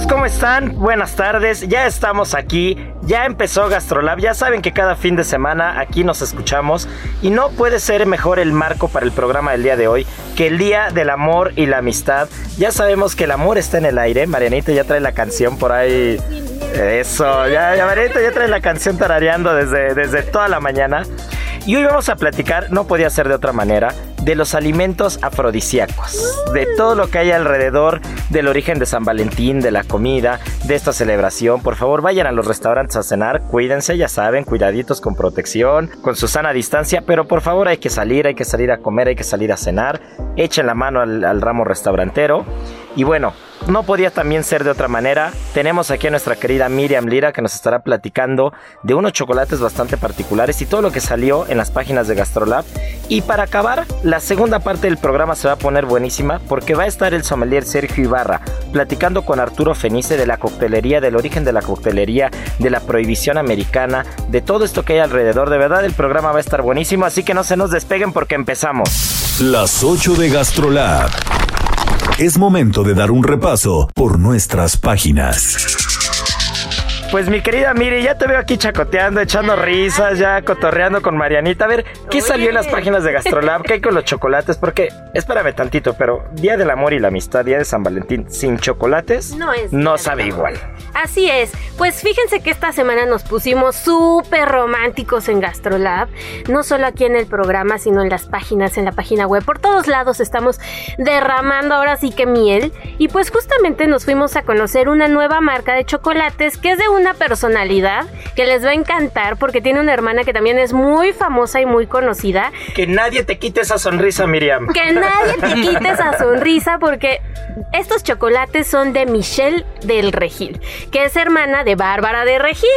Amigos, ¿cómo están? Buenas tardes, ya estamos aquí, ya empezó Gastrolab, ya saben que cada fin de semana aquí nos escuchamos y no puede ser mejor el marco para el programa del día de hoy que el Día del Amor y la Amistad. Ya sabemos que el amor está en el aire, Marianita ya trae la canción por ahí. Eso, ya, ya Marianita ya trae la canción tarareando desde, desde toda la mañana. Y hoy vamos a platicar, no podía ser de otra manera, de los alimentos afrodisíacos, de todo lo que hay alrededor del origen de San Valentín, de la comida, de esta celebración. Por favor, vayan a los restaurantes a cenar, cuídense, ya saben, cuidaditos con protección, con su sana distancia, pero por favor hay que salir, hay que salir a comer, hay que salir a cenar, echen la mano al, al ramo restaurantero. Y bueno, no podía también ser de otra manera. Tenemos aquí a nuestra querida Miriam Lira que nos estará platicando de unos chocolates bastante particulares y todo lo que salió en las páginas de Gastrolab. Y para acabar, la segunda parte del programa se va a poner buenísima porque va a estar el sommelier Sergio Ibarra platicando con Arturo Fenice de la coctelería, del origen de la coctelería, de la prohibición americana, de todo esto que hay alrededor. De verdad, el programa va a estar buenísimo, así que no se nos despeguen porque empezamos. Las 8 de GastroLab. Es momento de dar un repaso por nuestras páginas. Pues mi querida Miri, ya te veo aquí chacoteando, echando risas, ya cotorreando con Marianita. A ver, ¿qué salió en las páginas de Gastrolab? ¿Qué hay con los chocolates? Porque, espérame tantito, pero Día del Amor y la Amistad, Día de San Valentín, sin chocolates, No es no sabe igual. Así es, pues fíjense que esta semana nos pusimos súper románticos en Gastrolab, no solo aquí en el programa, sino en las páginas, en la página web, por todos lados estamos derramando ahora sí que miel y pues justamente nos fuimos a conocer una nueva marca de chocolates que es de una personalidad que les va a encantar porque tiene una hermana que también es muy famosa y muy conocida, Que nadie te quite esa sonrisa, Miriam. que nadie te quite esa sonrisa porque estos chocolates son de Michelle del Regil, que es hermana de Bárbara de Regil.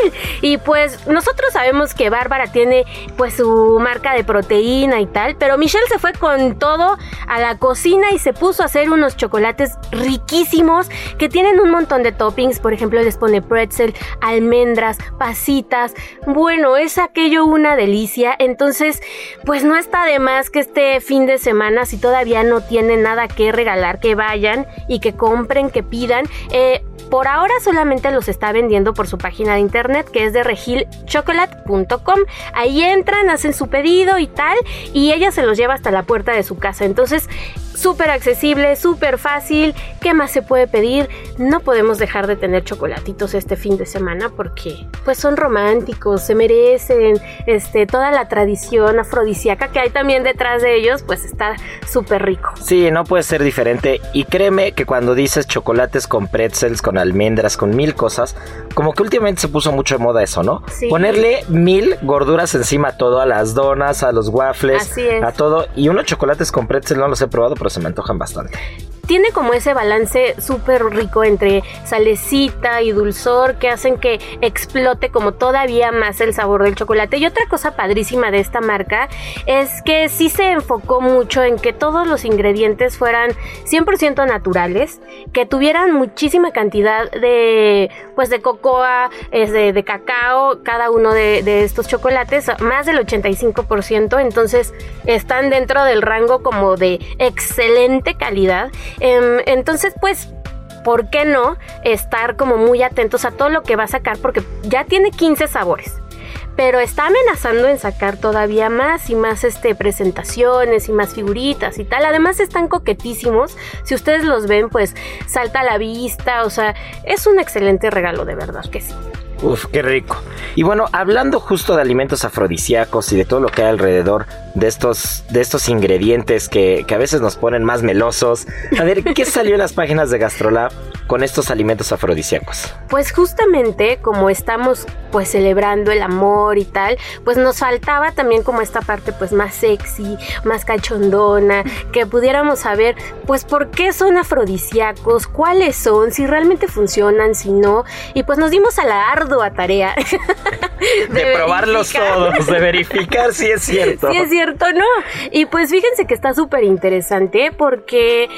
Y pues nosotros sabemos que Bárbara tiene pues su marca de proteína y tal, pero Michelle se fue con todo a la cocina y se puso a hacer unos chocolates riquísimos que tienen un montón de toppings, por ejemplo les pone pretzel, almendras, pasitas. Bueno, es aquello una delicia. Entonces, pues no está de más que este fin de semana, si todavía no tienen nada que regalar, que vayan y que compren, que pidan. Eh, por ahora solamente los está vendiendo por su página de internet que es de regilchocolate.com. Ahí entran, hacen su pedido y tal, y ella se los lleva hasta la puerta de su casa. Entonces, súper accesible, súper fácil. ¿Qué más se puede pedir? No podemos dejar de tener chocolatitos este fin de semana porque pues son románticos, se merecen este, toda la tradición afrodisíaca que hay también detrás de ellos, pues está súper rico. Sí, no puede ser diferente. Y créeme que cuando dices chocolates con pretzels, con almendras, con mil cosas, como que últimamente se puso mucho de moda eso, ¿no? Sí. Ponerle mil gorduras encima a todo, a las donas, a los waffles, a todo. Y unos chocolates con pretzel no los he probado, se me antojan bastante. Tiene como ese balance súper rico entre salecita y dulzor que hacen que explote como todavía más el sabor del chocolate. Y otra cosa padrísima de esta marca es que sí se enfocó mucho en que todos los ingredientes fueran 100% naturales, que tuvieran muchísima cantidad de pues de cocoa, es de, cacao, cada uno de estos chocolates, más del 85%, entonces están dentro del rango como de excelente calidad. Em, entonces, pues ¿por qué no estar como muy atentos a todo lo que va a sacar? Porque ya tiene 15 sabores pero está amenazando en sacar todavía más y más este presentaciones y más figuritas y tal. Además están coquetísimos. Si ustedes los ven, pues salta a la vista, o sea, es un excelente regalo de verdad que sí. Uf, qué rico. Y bueno, hablando justo de alimentos afrodisíacos y de todo lo que hay alrededor de estos, de estos ingredientes que, que a veces nos ponen más melosos, a ver, ¿qué salió en las páginas de Gastrolab con estos alimentos afrodisíacos? Pues justamente como estamos pues celebrando el amor y tal, pues nos faltaba también como esta parte pues más sexy, más cachondona, que pudiéramos saber pues por qué son afrodisíacos, cuáles son, si realmente funcionan, si no, y pues nos dimos a la ardua tarea de, probarlos todos, de verificar si es cierto. Si es cierto, no. Y pues fíjense que está súper interesante porque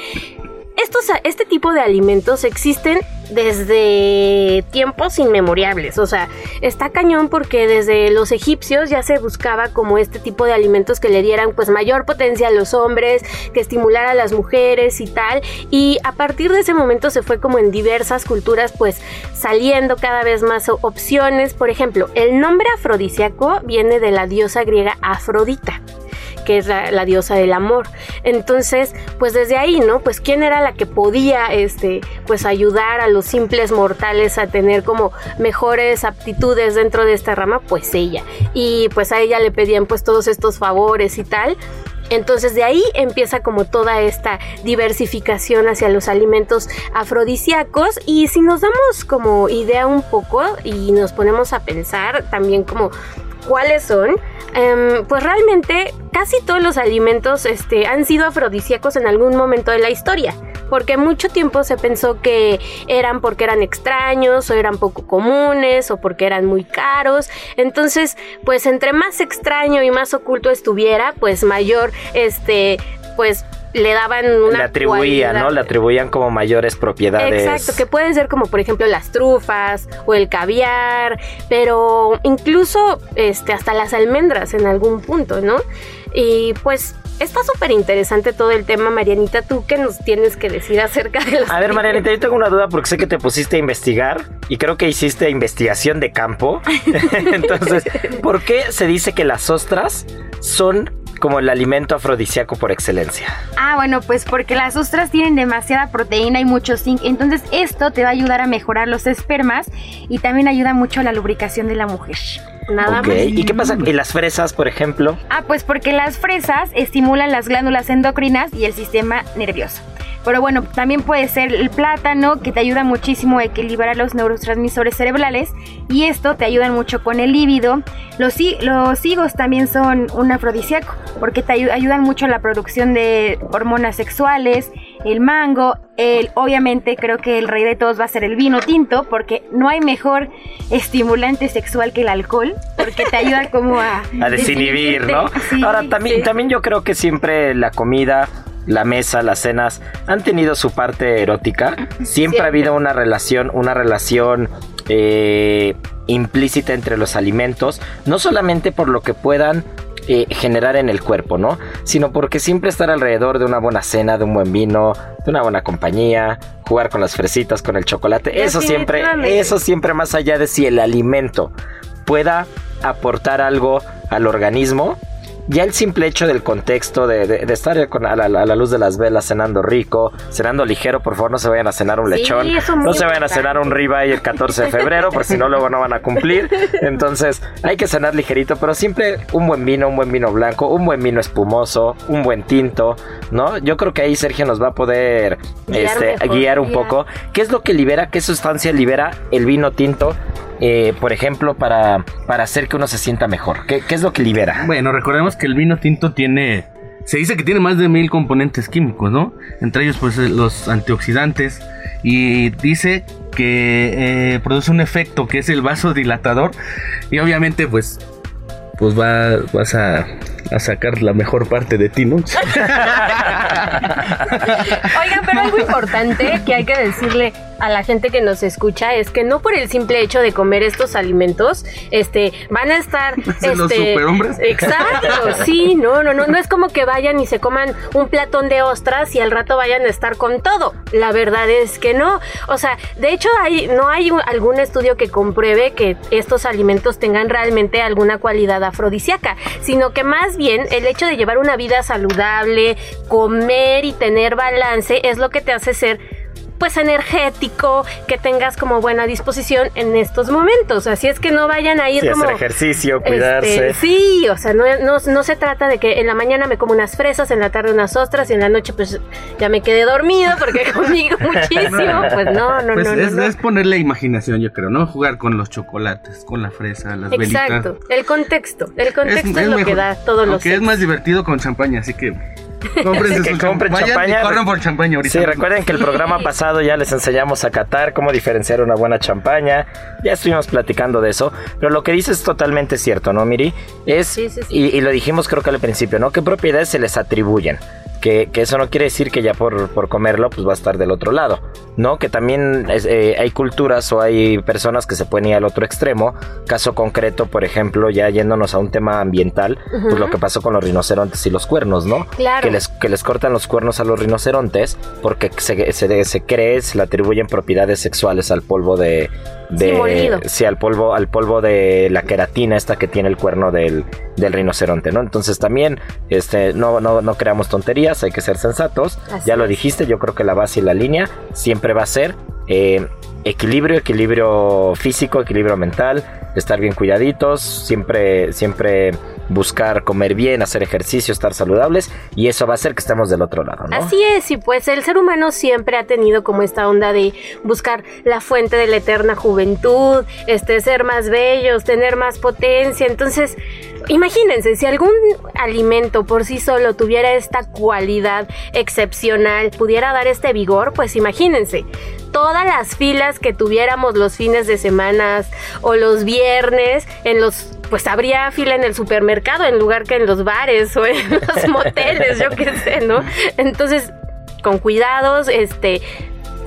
estos, este tipo de alimentos existen desde tiempos inmemoriales. O sea, está cañón porque desde los egipcios ya se buscaba como este tipo de alimentos que le dieran pues mayor potencia a los hombres, que estimulara a las mujeres y tal. Y a partir de ese momento se fue como en diversas culturas pues saliendo cada vez más opciones. Por ejemplo, el nombre afrodisíaco viene de la diosa griega Afrodita que es la, diosa del amor. Entonces, pues desde ahí, ¿no? Pues quién era la que podía, este, pues ayudar a los simples mortales a tener como mejores aptitudes dentro de esta rama, pues ella. Y pues a ella le pedían pues todos estos favores y tal. Entonces de ahí empieza como toda esta diversificación hacia los alimentos afrodisíacos y si nos damos como idea un poco y nos ponemos a pensar también como cuáles son, em, pues realmente casi todos los alimentos este, han sido afrodisíacos en algún momento de la historia. Porque mucho tiempo se pensó que eran porque eran extraños o eran poco comunes o porque eran muy caros. Entonces, pues entre más extraño y más oculto estuviera, pues mayor este pues le daban una. Le atribuían, ¿no? Le atribuían como mayores propiedades. Exacto, que pueden ser como por ejemplo las trufas o el caviar, pero incluso este, hasta las almendras en algún punto, ¿no? Y pues Está súper interesante todo el tema, Marianita. ¿Tú qué nos tienes que decir acerca de los A ver, Marianita, yo tengo una duda porque sé que te pusiste a investigar y creo que hiciste investigación de campo. Entonces, ¿por qué se dice que las ostras son como el alimento afrodisíaco por excelencia? Ah, bueno, pues porque las ostras tienen demasiada proteína y mucho zinc, entonces esto te va a ayudar a mejorar los espermas y también ayuda mucho a la lubricación de la mujer. Nada más. ¿Y qué pasa? ¿Y las fresas, por ejemplo? Ah, pues porque las fresas estimulan las glándulas endocrinas y el sistema nervioso. Pero bueno, también puede ser el plátano que te ayuda muchísimo a equilibrar los neurotransmisores cerebrales y esto te ayuda mucho con el líbido. Los, los higos también son un afrodisíaco porque te ayudan mucho a la producción de hormonas sexuales. El mango, el, obviamente creo que el rey de todos va a ser el vino tinto porque no hay mejor estimulante sexual que el alcohol porque te ayuda como a... a desinhibir, ¿no? Ahora también, también yo creo que siempre la comida la mesa, las cenas, han tenido su parte erótica. Siempre, ha habido una relación, una relación eh, implícita entre los alimentos, no solamente por lo que puedan eh, generar en el cuerpo, ¿no? Sino porque siempre estar alrededor de una buena cena, de un buen vino, de una buena compañía, jugar con las fresitas, con el chocolate, eso siempre, eso siempre más allá de si el alimento pueda aportar algo al organismo, ya el simple hecho del contexto de, estar con, a, la, luz de las velas cenando rico, cenando ligero, por favor no se vayan a cenar un lechón, no se vayan a cenar un ribeye el 14 de febrero, porque si no luego no van a cumplir. Entonces hay que cenar ligerito, pero siempre un buen vino, un buen vino blanco, un buen vino espumoso, un buen tinto, ¿no? Yo creo que ahí Sergio nos va a poder guiar, este, guiar un poco. ¿Qué es lo que libera, qué sustancia libera el vino tinto? Eh, por ejemplo, para, para hacer que uno se sienta mejor? ¿Qué, es lo que libera? Bueno, recordemos que el vino tinto tiene se dice que tiene más de mil componentes químicos, ¿no? Entre ellos, pues, los antioxidantes. Y dice que eh, produce un efecto que es el vasodilatador. Y obviamente, pues, pues va, vas a, a sacar la mejor parte de ti, ¿no? Oigan, pero algo importante que hay que decirle a la gente que nos escucha es que no por el simple hecho de comer estos alimentos, este, van a estar, ¿Son los este, superhombres? exacto, sí, no, no, no, no es como que vayan y se coman un platón de ostras y al rato vayan a estar con todo. La verdad es que no, o sea, de hecho hay, no hay un- algún estudio que compruebe que estos alimentos tengan realmente alguna cualidad afrodisíaca, sino que más bien el hecho de llevar una vida saludable, comer y tener balance es lo que te hace ser pues energético, que tengas como buena disposición en estos momentos. Así es que no vayan a ir Sí, como hacer ejercicio, este, cuidarse. sí, o sea, no, no, no se trata de que en la mañana me como unas fresas, en la tarde unas ostras y en la noche pues ya me quedé dormido porque comí muchísimo. Pues no, no, Pues no, no, es, no. es ponerle imaginación, yo creo, ¿no? Jugar con los chocolates, con la fresa, las Exacto, velitas. el contexto. El contexto es, lo que mejor. da todos los Aunque es más divertido con champaña, así que cómprense Que su compren champaña. champaña. y corran por champaña ahorita. Sí, recuerden que el programa pasado ya les enseñamos a catar cómo diferenciar una buena champaña. Ya estuvimos platicando de eso. Pero lo que dices es totalmente cierto, ¿no, Miri? Es, Sí, sí, sí. Y, y lo dijimos creo que al principio, ¿no? ¿Qué propiedades se les atribuyen? Que, que eso no quiere decir que ya por, por comerlo pues va a estar del otro lado, ¿no? Que también es, eh, hay culturas o hay personas que se pueden ir al otro extremo. Caso concreto, por ejemplo, ya yéndonos a un tema ambiental, pues lo que pasó con los rinocerontes y los cuernos, ¿no? Claro. Que les, que les cortan los cuernos a los rinocerontes porque se, se, se cree, se le atribuyen propiedades sexuales al polvo de... de Sí, al polvo, al polvo de la queratina esta que tiene el cuerno del, del rinoceronte, ¿no? Entonces también, este, no, no, no creamos tonterías, hay que ser sensatos. Así ya lo dijiste, yo creo que la base y la línea siempre va a ser eh, equilibrio, equilibrio físico, equilibrio mental, estar bien cuidaditos, siempre, siempre buscar comer bien, hacer ejercicio, estar saludables, y eso va a hacer que estemos del otro lado. Así es, y pues el ser humano siempre ha tenido como esta onda de buscar la fuente de la eterna juventud, este ser más bellos, tener más potencia. Entonces, imagínense, si algún alimento por sí solo tuviera esta cualidad excepcional, pudiera dar este vigor, pues imagínense. Todas las filas que tuviéramos los fines de semana o los viernes, en los pues habría fila en el supermercado en lugar que en los bares o en los moteles, yo qué sé, ¿no? Entonces, con cuidados, este,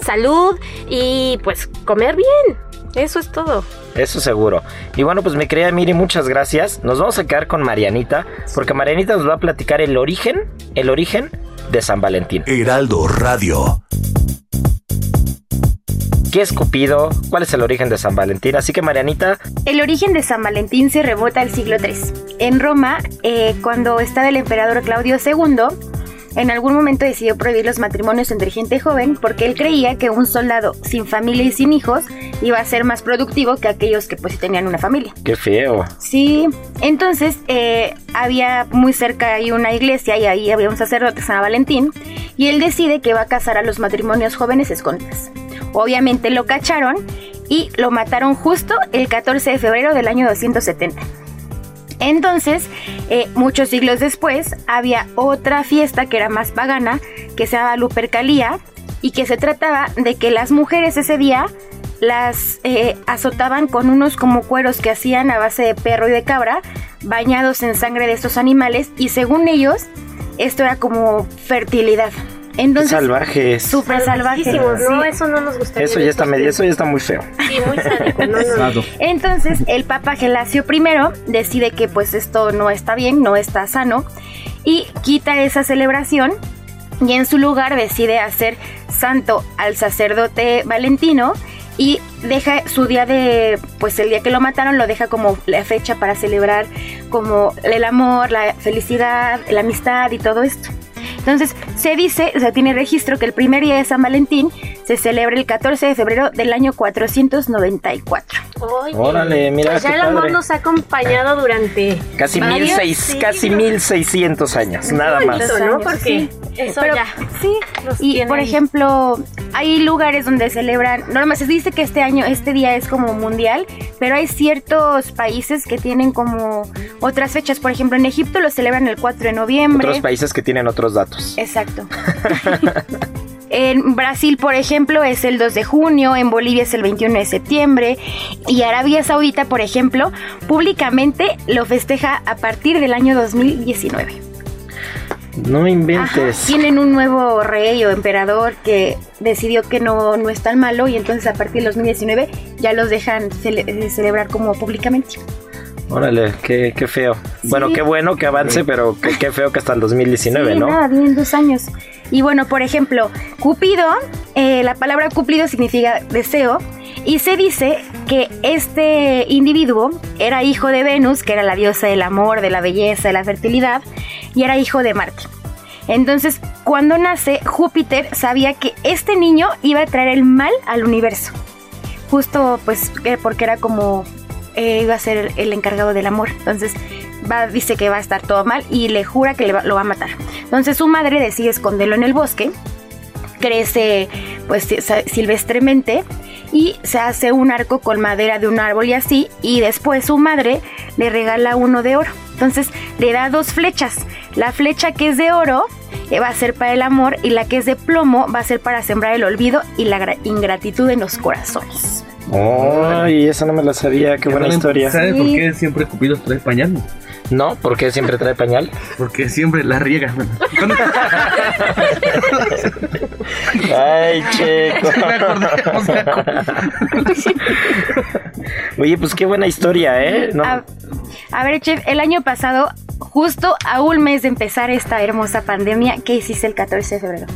salud y pues comer bien. Eso es todo. Eso seguro. Y bueno, pues mi querida Miri, muchas gracias. Nos vamos a quedar con Marianita, porque Marianita nos va a platicar el origen, el origen de San Valentín. Heraldo Radio. ¿Qué es Cupido? ¿Cuál es el origen de San Valentín? Así que Marianita, El origen de San Valentín se rebota al siglo III. En Roma, eh, cuando estaba el emperador Claudio II, en algún momento decidió prohibir los matrimonios entre gente joven porque él creía que un soldado sin familia y sin hijos iba a ser más productivo que aquellos que pues tenían una familia. qué feo. Sí, entonces eh, había muy cerca ahí una iglesia y ahí había un sacerdote San Valentín y él decide que va a casar a los matrimonios jóvenes escondidas. Obviamente lo cacharon y lo mataron justo el 14 de febrero del año 270. Entonces, eh, muchos siglos después, había otra fiesta que era más pagana, que se llamaba Lupercalía, y que se trataba de que las mujeres ese día las eh, azotaban con unos como cueros que hacían a base de perro y de cabra, bañados en sangre de estos animales, y según ellos, esto era como fertilidad. Entonces, salvajes. súper salvaje. Salvajísimos, No, Sí. eso no nos gusta. Eso ya está medio, eso ya está muy feo. Sí, muy sádico. No, no, no. Sado. Entonces el Papa Gelasio I decide que pues esto no está bien, no está sano y quita esa celebración y en su lugar decide hacer santo al sacerdote Valentino y deja su día de pues el día que lo mataron lo deja como la fecha para celebrar como el amor, la felicidad, la amistad y todo esto. Entonces, se dice, o sea, tiene registro que el primer día de San Valentín se celebra el 14 de febrero del año 494. Oye, Órale, mira ya qué el amor padre. nos ha acompañado durante Casi, mil seis, casi 1600 años, nada más. Bonito, ¿no? años, Porque sí. eso Pero, ya. Sí, y por ahí. ejemplo, hay lugares donde celebran, normal se dice que este año, este día es como mundial, pero hay ciertos países que tienen como otras fechas. Por ejemplo, en Egipto lo celebran el 4 de noviembre. Otros países que tienen otros datos. Exacto. En Brasil, por ejemplo, es el 2 de junio, en Bolivia es el 21 de septiembre y Arabia Saudita, por ejemplo, públicamente lo festeja a partir del año 2019. No Ajá, inventes. tienen un nuevo rey o emperador que decidió que no, no es tan malo y entonces a partir del 2019 ya los dejan cele- celebrar como públicamente. Órale, qué, qué feo. Bueno, qué bueno que avance, pero qué, qué feo que hasta el 2019, sí, ¿no? nada, vienen dos años. Y bueno, por ejemplo, Cupido, eh, la palabra Cúpido significa deseo, y se dice que este individuo era hijo de Venus, que era la diosa del amor, de la belleza, de la fertilidad, y era hijo de Marte. Entonces, cuando nace, Júpiter sabía que este niño iba a traer el mal al universo. Justo pues que- porque era como eh, iba a ser el encargado del amor. Entonces va, dice que va a estar todo mal y le jura que le lo va a matar. Entonces su madre decide esconderlo en el bosque. Crece pues silvestremente y se hace un arco con madera de un árbol y así. Y después su madre le regala uno de oro. Entonces le da dos flechas. La flecha que es de oro eh, va a ser para el amor y la que es de plomo va a ser para sembrar el olvido y la gra- ingratitud en los corazones. Ay, eso no me lo sabía, qué buena historia. ¿Sabes por qué siempre Cupido trae pañal? No, porque siempre trae pañal. Porque siempre la riega. Ay, chico. me acordé, o sea, Oye, pues qué buena historia, ¿eh? No, A, a ver, chef, el año pasado, justo a un mes de empezar esta hermosa pandemia, ¿qué hiciste el 14 de febrero?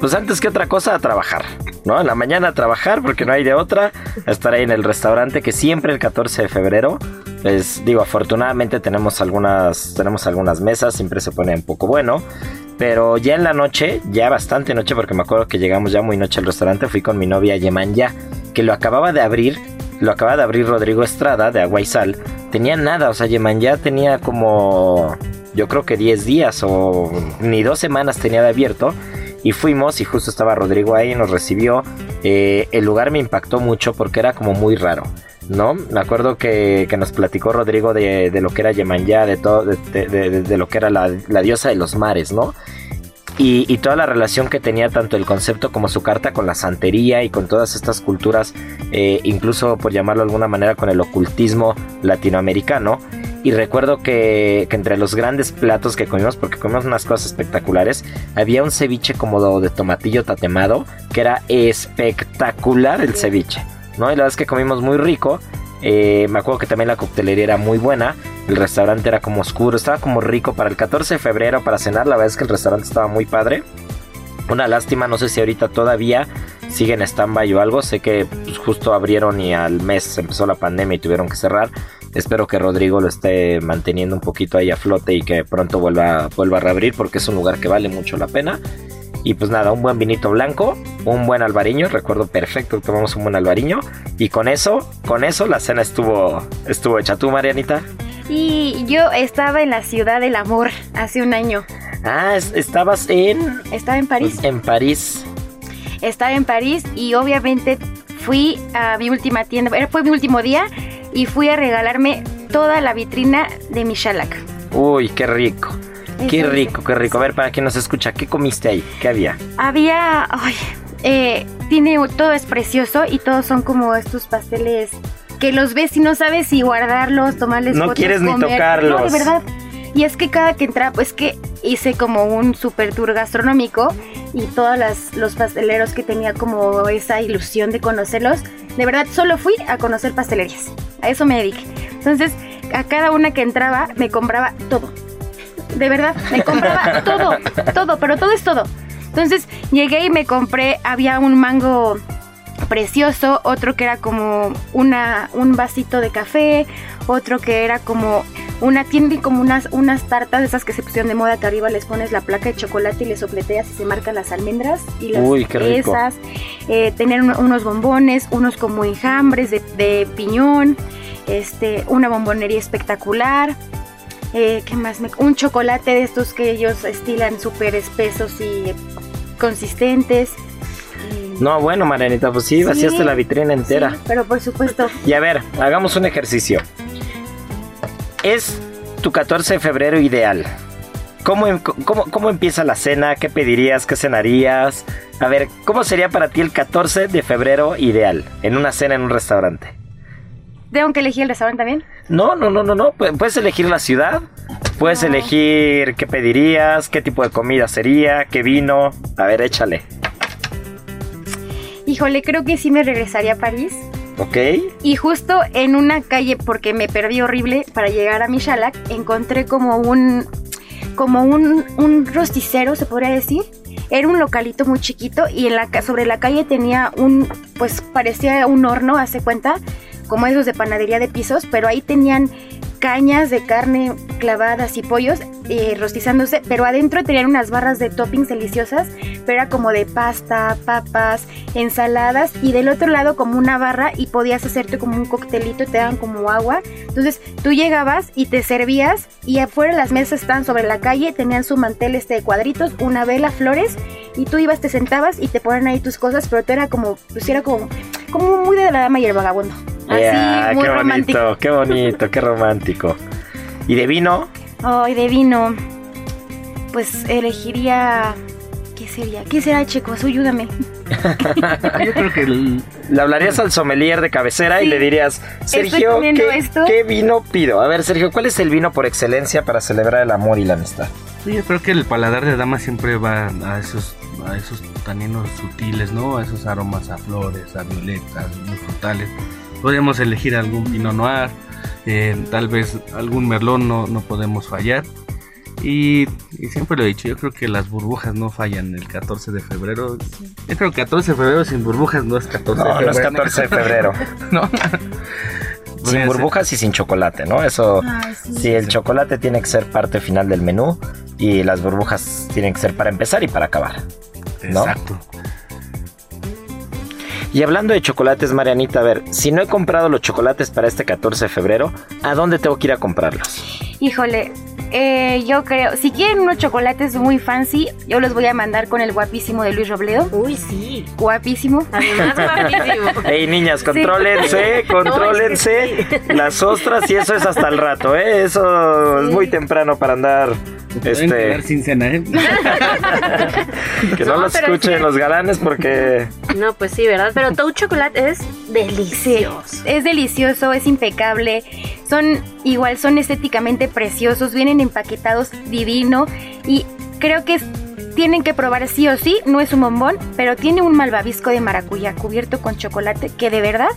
Pues antes que otra cosa, a trabajar, ¿no? En la mañana a trabajar, porque no hay de otra. A estar ahí en el restaurante, que siempre el 14 de febrero, pues digo, afortunadamente tenemos algunas, tenemos algunas mesas, siempre se pone un poco bueno. Pero ya en la noche, ya bastante noche, porque me acuerdo que llegamos ya muy noche al restaurante, fui con mi novia Yemanya, que lo acababa de abrir, lo acaba de abrir Rodrigo Estrada de Agua y Sal. Tenía nada, o sea, Yemanya tenía como, yo creo que 10 días o ni dos semanas tenía de abierto. Y fuimos y justo estaba Rodrigo ahí, nos recibió. Eh, el lugar me impactó mucho porque era como muy raro. ¿No? Me acuerdo que, que nos platicó Rodrigo de, de lo que era Yemanyá, de todo, de- de lo que era la, la diosa de los mares, ¿no? Y, y toda la relación que tenía tanto el concepto como su carta con la santería y con todas estas culturas, eh, incluso por llamarlo de alguna manera con el ocultismo latinoamericano. Y recuerdo que, que entre los grandes platos que comimos, porque comimos unas cosas espectaculares, había un ceviche como de tomatillo tatemado, que era espectacular el ceviche, ¿no? Y la verdad es que comimos muy rico. Eh, me acuerdo que también la coctelería era muy buena. El restaurante era como oscuro, estaba como rico para el 14 de febrero para cenar. La verdad es que el restaurante estaba muy padre. Una lástima, no sé si ahorita todavía siguen en stand-by o algo. Sé que pues, justo abrieron y al mes empezó la pandemia y tuvieron que cerrar. Espero que Rodrigo lo esté manteniendo un poquito ahí a flote y que pronto vuelva, vuelva a reabrir porque es un lugar que vale mucho la pena. Y pues nada, un buen vinito blanco, un buen albariño, recuerdo perfecto que tomamos un buen albariño. Y con eso, con eso la cena estuvo, estuvo hecha. ¿Tú, Marianita? Y yo estaba en la ciudad del amor hace un año. Ah, es- estabas en, Estaba en París. en París. Estaba en París y obviamente fui a mi última tienda. Fue mi último día y fui a regalarme toda la vitrina de mi Shalak. Uy, qué rico. Qué rico, qué rico. A ver, para quien nos escucha, ¿qué comiste ahí? ¿Qué había? Había, ay, eh, tiene, todo es precioso y todos son como estos pasteles que los ves y no sabes si guardarlos, tomarles No fotos, quieres ni comer. tocarlos. No, de verdad. Y es que cada que entra, pues que hice como un super tour gastronómico y todos los pasteleros que tenía como esa ilusión de conocerlos, de verdad solo fui a conocer pastelerías. A eso me dediqué. Entonces, a cada una que entraba me compraba todo. De verdad, me compraba todo, todo, pero todo es todo. Entonces llegué y me compré, había un mango precioso, otro que era como una, un vasito de café, otro que era como una tienda y como unas, unas tartas de esas que se pusieron de moda que arriba les pones la placa de chocolate y le sopleteas y se marcan las almendras y las Uy, esas, eh, tener un- unos bombones, unos como enjambres de, de piñón, este, una bombonería espectacular. Eh, ¿Qué más? Me- un chocolate de estos que ellos estilan súper espesos y consistentes. No, bueno, Marianita, pues sí, Sí. vaciaste la vitrina entera. Sí, pero por supuesto. Y a ver, hagamos un ejercicio. Es tu 14 de febrero ideal. ¿Cómo, em- cómo, cómo empieza la cena? ¿Qué pedirías? ¿Qué cenarías? A ver, ¿cómo sería para ti el 14 de febrero ideal? En una cena en un restaurante. ¿Tengo que elegir el restaurante también? No, no, no, no, no. Pu- Puedes elegir la ciudad, puedes elegir qué pedirías, qué tipo de comida sería, qué vino. A ver, échale. Híjole, creo que sí me regresaría a París. ¿Ok? Y justo en una calle, porque me perdí horrible para llegar a Michalak, encontré como un como un, un rosticero, se podría decir. Era un localito muy chiquito y en la, sobre la calle tenía un, pues parecía un horno, hace cuenta, como esos de panadería de pisos, pero ahí tenían cañas de carne clavadas y pollos eh, rostizándose, pero adentro tenían unas barras de toppings deliciosas, pero era como de pasta, papas, ensaladas y del otro lado como una barra y podías hacerte como un coctelito te daban como agua. Entonces tú llegabas y te servías y afuera las mesas estaban sobre la calle, tenían su mantel este de cuadritos, una vela, flores y tú ibas, te sentabas y te ponían ahí tus cosas, pero tú era como, pues como, como muy de la dama y el vagabundo. Yeah, Así, muy qué romántico. bonito, qué bonito, qué romántico. ¿Y de vino? Ay, de vino. Pues elegiría. ¿Qué sería? ¿Qué será, chicos? Ayúdame. Yo creo que el- Le hablarías al sommelier de cabecera y le dirías, Sergio, ¿qué, esto. qué vino pido? A ver, Sergio, ¿cuál es el vino por excelencia para celebrar el amor y la amistad? Sí, yo creo que el paladar de dama siempre va a esos, a esos taninos sutiles, ¿no? A esos aromas a flores, a violetas, muy frutales. Podríamos elegir algún Pinot Noir, eh, tal vez algún Merlot no, no podemos fallar. Y, y siempre lo he dicho, yo creo que las burbujas no fallan el 14 de febrero. Yo creo que 14 de febrero sin burbujas no es 14 de No, febrero. no es 14 de febrero. ¿No? sin burbujas y sin chocolate, ¿no? Eso, sí, el chocolate tiene que ser parte final del menú y las burbujas tienen que ser para empezar y para acabar. ¿no? Exacto. Y hablando de chocolates, Marianita, a ver, si no he comprado los chocolates para este 14 de febrero, ¿a dónde tengo que ir a comprarlos? Híjole, eh, yo creo. Si quieren unos chocolates muy fancy, yo los voy a mandar con el guapísimo de Luis Robledo. Uy, sí. Guapísimo. Además, guapísimo. Ey, niñas, contrólense, contrólense las ostras y eso es hasta el rato, ¿eh? Eso es muy temprano para andar, este, sin cena, ¿eh? que no, No, los pero escuchen sí. los galanes porque No, pues sí, ¿verdad? Pero Toad Chocolate es Sí, delicioso. es delicioso, es impecable. Son igual, son estéticamente preciosos, vienen empaquetados divino y creo que es- tienen que probar sí o sí. No es un bombón, pero tiene un malvavisco de maracuyá cubierto con chocolate que de verdad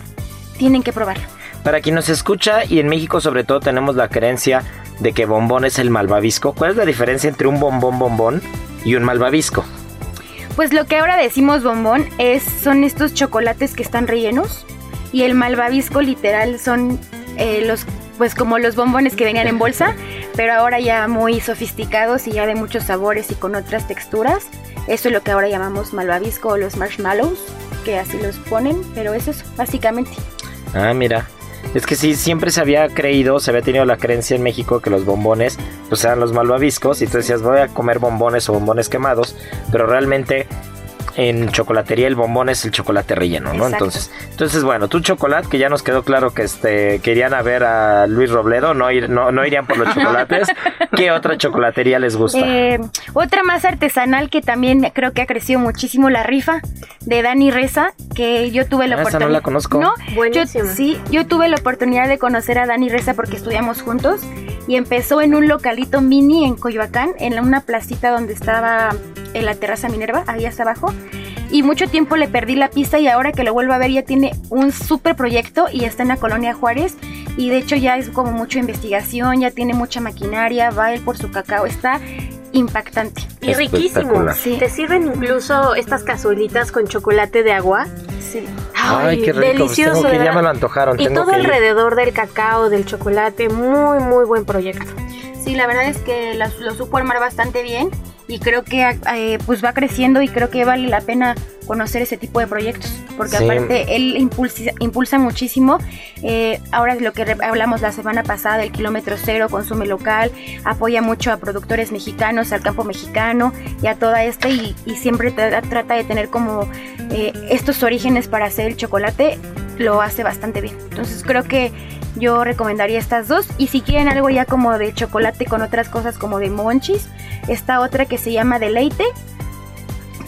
tienen que probarlo. para quien nos escucha y en México sobre todo tenemos la creencia de que bombón es el malvavisco. ¿Cuál es la diferencia entre un bombón bombón y un malvavisco? Pues lo que ahora decimos bombón es son estos chocolates que están rellenos y el malvavisco literal son eh, los pues como los bombones que venían en bolsa, pero ahora ya muy sofisticados y ya de muchos sabores y con otras texturas. Eso es lo que ahora llamamos malvavisco o los marshmallows, que así los ponen, pero eso es básicamente. Ah, mira. Es que sí, siempre se había creído, se había tenido la creencia en México que los bombones pues eran los malvaviscos y tú decías voy a comer bombones o bombones quemados, pero realmente en chocolatería el bombón es el chocolate relleno, ¿no? Exacto. Entonces, entonces bueno, tu chocolate que ya nos quedó claro que este querían a ver a Luis Robledo, no ir, no, no irían por los chocolates. ¿Qué otra chocolatería les gusta? Eh, otra más artesanal que también creo que ha crecido muchísimo, la rifa de Dani Reza, que yo tuve la Ah, esa no oportunidad. la conozco. No. Yo, sí, yo tuve la oportunidad de conocer a Dani Reza porque estudiamos juntos y empezó en un localito mini en Coyoacán, en una placita donde estaba en la terraza Minerva, ahí hasta abajo. Y mucho tiempo le perdí la pista y ahora que lo vuelvo a ver ya tiene un súper proyecto y está en la colonia Juárez. Y de hecho ya es como mucha investigación, ya tiene mucha maquinaria, va él por su cacao, está impactante. Y riquísimo. Sí. Te sirven incluso estas cazuelitas con chocolate de agua. Sí. Ay, qué rico. pues Delicioso. tengo que, de ya verdad. me lo antojaron. Y tengo todo que ir. alrededor del cacao, del chocolate, muy, muy buen proyecto. Sí, la verdad es que la- lo supo armar bastante bien y creo que eh, pues va creciendo y creo que vale la pena conocer ese tipo de proyectos porque Sí. aparte él impulsa, impulsa muchísimo eh, ahora es lo que hablamos la semana pasada del kilómetro cero consume local apoya mucho a productores mexicanos al campo mexicano y a toda esta y, y siempre tra- trata de tener como eh, estos orígenes para hacer el chocolate lo hace bastante bien entonces creo que yo recomendaría estas dos. Y si quieren algo ya como de chocolate con otras cosas como de monchis, está otra que se llama Deleite.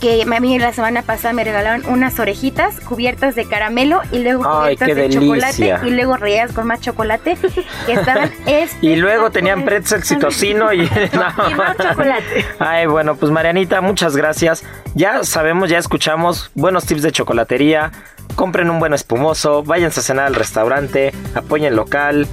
que a mí la semana pasada me regalaron unas orejitas cubiertas de caramelo y luego Ay, cubiertas de delicia. chocolate y luego rellenas con más chocolate que estaban Y luego tenían pretzels y tocino y... Y más chocolate. Ay, bueno, pues Marianita, muchas gracias. Ya sabemos, ya escuchamos buenos tips de chocolatería. Compren un buen espumoso, váyanse a cenar al restaurante, apoyen local,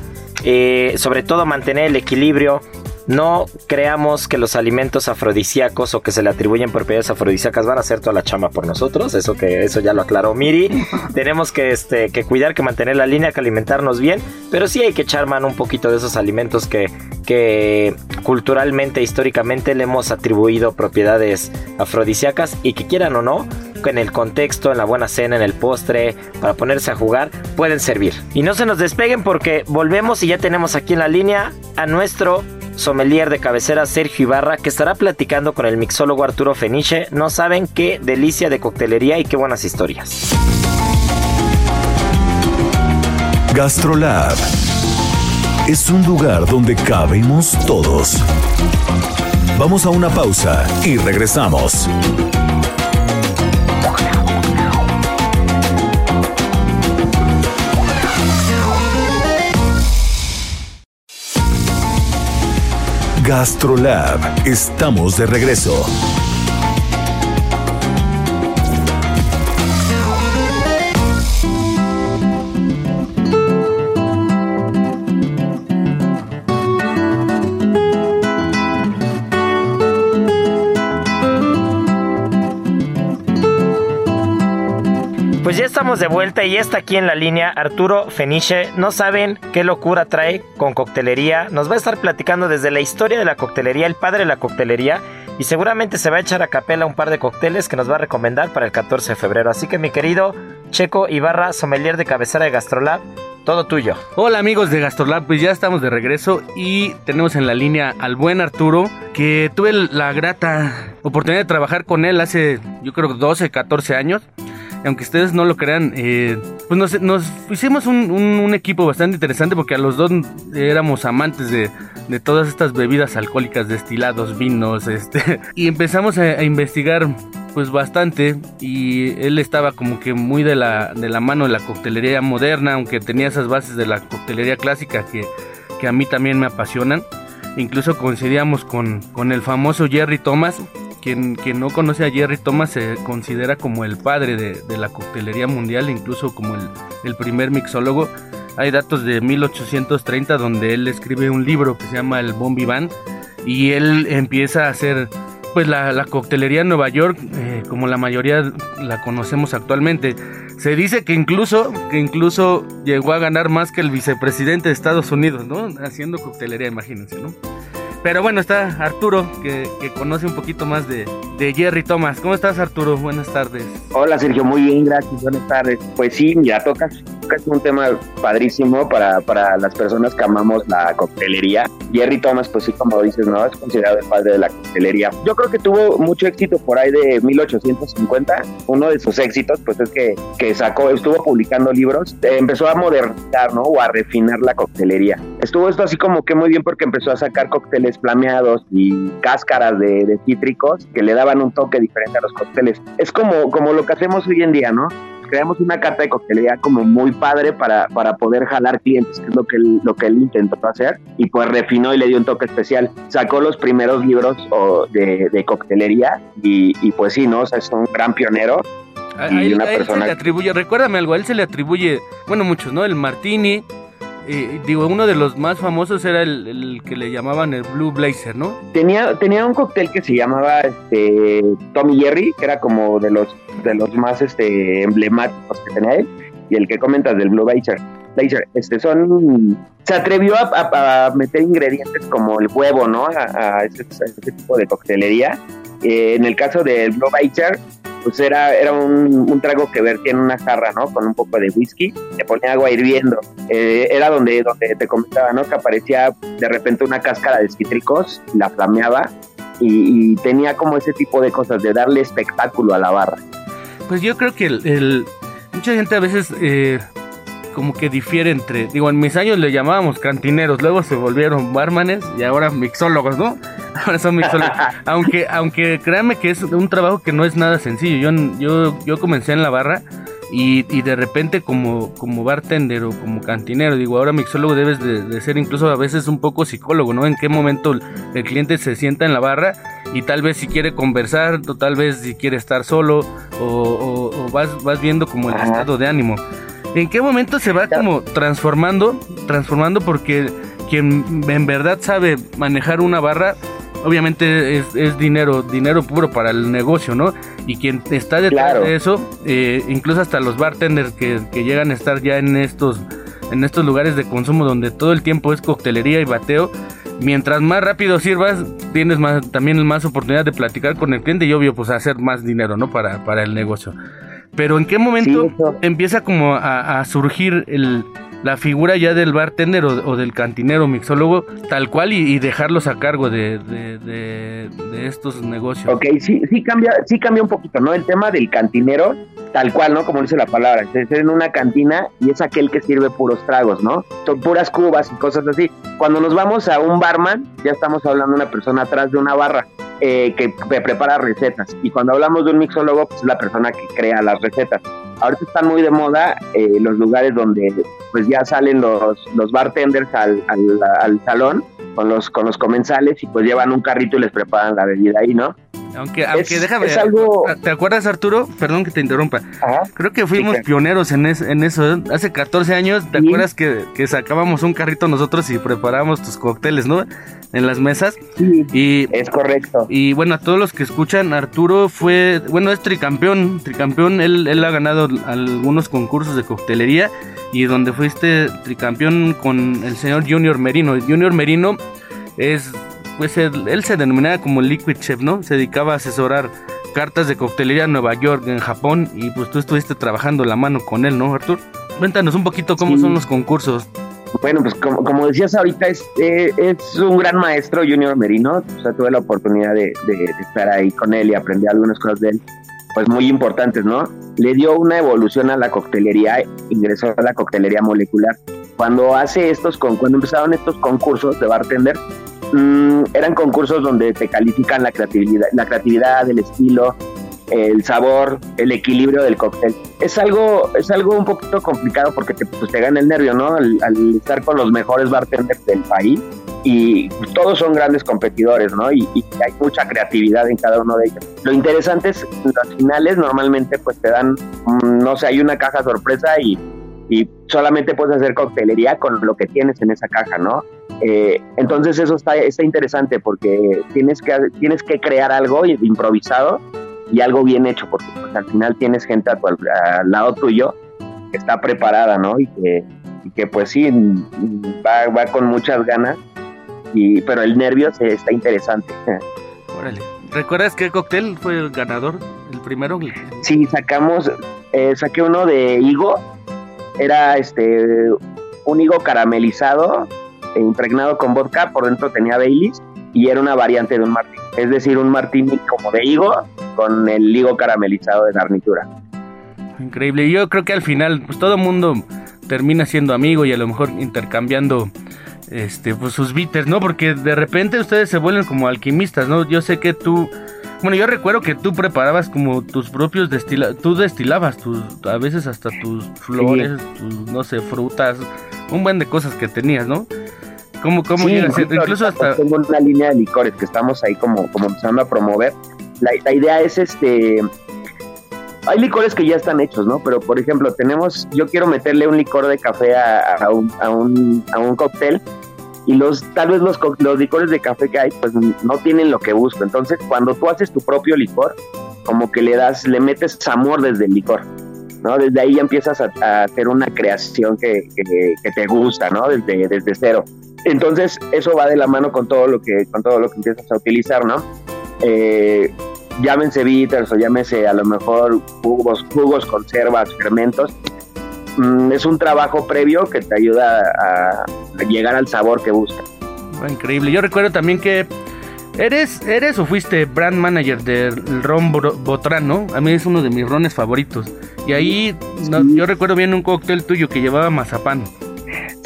eh, sobre todo mantener el equilibrio. No creamos que los alimentos afrodisíacos o que se le atribuyen propiedades afrodisíacas van a hacer toda la chama por nosotros. Eso que eso ya lo aclaró Miri. Tenemos que, este, que cuidar, que mantener la línea, que alimentarnos bien. Pero sí hay que echar mano un poquito de esos alimentos que, que culturalmente, históricamente le hemos atribuido propiedades afrodisíacas y que quieran o no, en el contexto, en la buena cena, en el postre, para ponerse a jugar, pueden servir. Y no se nos despeguen porque volvemos y ya tenemos aquí en la línea a nuestro sommelier de cabecera Sergio Ibarra que estará platicando con el mixólogo Arturo Feniche. No saben qué delicia de coctelería y qué buenas historias. Gastrolab es un lugar donde cabemos todos. Vamos a una pausa y regresamos. Gastrolab, estamos de regreso. De vuelta y está aquí en la línea Arturo Feniche. No saben qué locura trae con coctelería. Nos va a estar platicando desde la historia de la coctelería, el padre de la coctelería. Y seguramente se va a echar a capela un par de cócteles que nos va a recomendar para el 14 de febrero. Así que mi querido Checo Ibarra, sommelier de cabecera de Gastrolab, todo tuyo. Hola amigos de Gastrolab, pues ya estamos de regreso y tenemos en la línea al buen Arturo, que tuve la grata oportunidad de trabajar con él hace yo creo 12, 14 años. Aunque ustedes no lo crean, eh, pues nos, hicimos un, equipo bastante interesante porque a los dos éramos amantes de, de todas estas bebidas alcohólicas, destilados, vinos, este, y empezamos a, a investigar pues bastante y él estaba como que muy de la, de la mano de la coctelería moderna, aunque tenía esas bases de la coctelería clásica que, que a mí también me apasionan. Incluso coincidíamos con, con el famoso Jerry Thomas. Quien, quien no conoce a Jerry Thomas se considera como el padre de, de la coctelería mundial, incluso como el, el primer mixólogo. Hay datos de 1830 donde él escribe un libro que se llama El Bon Vivant y él empieza a hacer pues la, la coctelería en Nueva York eh, como la mayoría la conocemos actualmente. Se dice que incluso, que incluso llegó a ganar más que el vicepresidente de Estados Unidos, ¿no? Haciendo coctelería, imagínense, ¿no? Pero bueno, está Arturo, que, que conoce un poquito más de, de Jerry Thomas. ¿Cómo estás, Arturo? Buenas tardes. Hola Sergio, muy bien, gracias, buenas tardes. Pues sí, mira, tocas, tocas un tema padrísimo para, para las personas que amamos la coctelería. Jerry Thomas, pues sí, como dices, ¿no? Es considerado el padre de la coctelería. Yo creo que tuvo mucho éxito por ahí de 1850. Uno de sus éxitos, pues es que, que sacó, estuvo publicando libros, empezó a modernizar, ¿no? O a refinar la coctelería. Estuvo esto así como que muy bien porque empezó a sacar cócteles flameados y cáscaras de, de cítricos que le daban un toque diferente a los cócteles. Es como, como lo que hacemos hoy en día, ¿no? creamos una carta de coctelería como muy padre para, para poder jalar clientes, que es lo que, él, lo que él intentó hacer, y pues refinó y le dio un toque especial. Sacó los primeros libros o, de, de, coctelería y, y, pues sí, ¿no? O sea, es un gran pionero. A, y a él, una a él persona... se le atribuye, recuérdame algo, a él se le atribuye, bueno, muchos, ¿no? El Martini, eh, digo, uno de los más famosos era el, que le llamaban el Blue Blazer, ¿no? Tenía, tenía un cóctel que se llamaba este, Tommy Jerry, que era como de los, de los más este, emblemáticos que tenía él, y el que comentas del Blue Blazer. Blazer este, son, se atrevió a, meter ingredientes como el huevo, ¿no? A, ese, tipo de coctelería. Eh, en el caso del Blue Blazer, pues era, era un, un, trago que vertía en una jarra, ¿no? Con un poco de whisky, le ponía agua hirviendo. Eh, era donde, donde te comentaba, ¿no? Que aparecía de repente una cáscara de cítricos, la flameaba y, y, tenía como ese tipo de cosas, de darle espectáculo a la barra. Pues yo creo que el mucha gente a veces eh, como que difiere entre, digo, en mis años le llamábamos cantineros, luego se volvieron barmanes y ahora mixólogos, ¿no? Ahora son mixólogos. aunque, aunque créanme que es un trabajo que no es nada sencillo. Yo, yo, yo comencé en la barra y, y, de repente como, como bartender o como cantinero, digo, ahora mixólogo debes de, ser incluso a veces un poco psicólogo, ¿no? En qué momento el, cliente se sienta en la barra y tal vez si quiere conversar o tal vez si quiere estar solo o, vas, vas viendo como el estado de ánimo. ¿En qué momento se va como transformando? Transformando porque quien en verdad sabe manejar una barra obviamente es, dinero, dinero puro para el negocio, ¿no? Y quien está detrás de eso, eh, incluso hasta los bartenders que, llegan a estar ya en estos, en estos lugares de consumo donde todo el tiempo es coctelería y bateo, mientras más rápido sirvas, tienes más, también más oportunidad de platicar con el cliente y obvio pues hacer más dinero, ¿no? Para, para el negocio. Pero en qué momento empieza como a surgir el, la figura ya del bartender o, del cantinero mixólogo tal cual y, dejarlos a cargo de, estos negocios. Ok, sí, sí cambia, sí cambia un poquito, ¿no? El tema del cantinero, tal cual, ¿no? Como dice la palabra, es en una cantina y es aquel que sirve puros tragos, ¿no? Son puras cubas y cosas así. Cuando nos vamos a un barman, ya estamos hablando de una persona atrás de una barra. Eh, que prepara recetas y cuando hablamos de un mixólogo pues es la persona que crea las recetas ahorita están muy de moda eh, los lugares donde pues ya salen los, los bartenders al, al, salón con los, con los comensales y pues llevan un carrito y les preparan la bebida ahí, ¿no? Aunque, aunque déjame. Es algo... ¿Te acuerdas, Arturo? Perdón que te interrumpa. Creo que fuimos pioneros en, en eso. ¿eh? Hace 14 años, ¿te acuerdas que, que, sacábamos un carrito nosotros y preparábamos tus cócteles, ¿no? En las mesas. Sí. Y, es correcto. Y bueno, a todos los que escuchan, Arturo fue. Bueno, es tricampeón. Tricampeón, él, él ha ganado algunos concursos de coctelería. Y donde fuiste tricampeón con el señor Junior Merino. Junior Merino es pues él, se denominaba como Liquid Chef, ¿no? Se dedicaba a asesorar cartas de coctelería en Nueva York, en Japón, y pues tú estuviste trabajando la mano con él, ¿no, Artur? Cuéntanos un poquito cómo son los concursos. Bueno, pues como, decías ahorita, es, eh, es un gran maestro, Junior Merino. O sea, tuve la oportunidad de, estar ahí con él y aprender algunas cosas de él, pues muy importantes, ¿no? Le dio una evolución a la coctelería, ingresó a la coctelería molecular. Cuando hace estos, cuando empezaron estos concursos de bartender, Mm, eran concursos donde te califican la creatividad, la creatividad, el estilo, el sabor, el equilibrio del cóctel. Es algo, es algo un poquito complicado porque te, pues, te gana el nervio, ¿no? Al, estar con los mejores bartenders del país y todos son grandes competidores, ¿no? Y, hay mucha creatividad en cada uno de ellos. Lo interesante es las finales normalmente pues te dan, mm, no sé, hay una caja sorpresa y, y solamente puedes hacer coctelería con lo que tienes en esa caja, ¿no? Eh, entonces eso está, está interesante porque tienes que, tienes que crear algo improvisado y algo bien hecho, porque pues, al final tienes gente a al lado tuyo que está preparada, ¿no? Y que, que pues sí, va, va, con muchas ganas, y, pero el nervio se, está interesante. Órale. ¿Recuerdas qué cóctel fue el ganador, el primero? Sí, sacamos, eh, saqué uno de higo, era este un higo caramelizado impregnado con vodka, por dentro tenía Baileys y era una variante de un martini. Es decir, un martini como de higo con el higo caramelizado de garnitura. Increíble. Yo creo que al final, pues todo mundo termina siendo amigo y a lo mejor intercambiando este pues sus bitters, ¿no? Porque de repente ustedes se vuelven como alquimistas, ¿no? Yo sé que tú bueno, yo recuerdo que tú preparabas como tus propios destilados, tú destilabas tus a veces hasta tus flores, tus no sé, frutas, un buen de cosas que tenías, ¿no? ¿Cómo, cómo Incluso hasta... Tengo una línea de licores que estamos ahí como, como empezando a promover. La, la idea es este... Hay licores que ya están hechos, ¿no? Pero, por ejemplo, tenemos... Yo quiero meterle un licor de café a, a, un, a, un, a un cóctel y los tal vez los, los licores de café que hay pues no tienen lo que busco. Entonces, cuando tú haces tu propio licor, como que le das, le metes amor desde el licor. ¿no? Desde ahí empiezas a, hacer una creación que, que, te gusta, ¿no? Desde, desde cero. Entonces, eso va de la mano con todo lo que, con todo lo que empiezas a utilizar, ¿no? Eh, llámense bitters o llámese a lo mejor jugos, jugos, conservas, fermentos. Mm, es un trabajo previo que te ayuda a, llegar al sabor que buscas. Increíble. Yo recuerdo también que eres, eres o fuiste brand manager del ron Botran, ¿no? A mí es uno de mis rones favoritos. Y ahí yo recuerdo bien un cóctel tuyo que llevaba mazapán.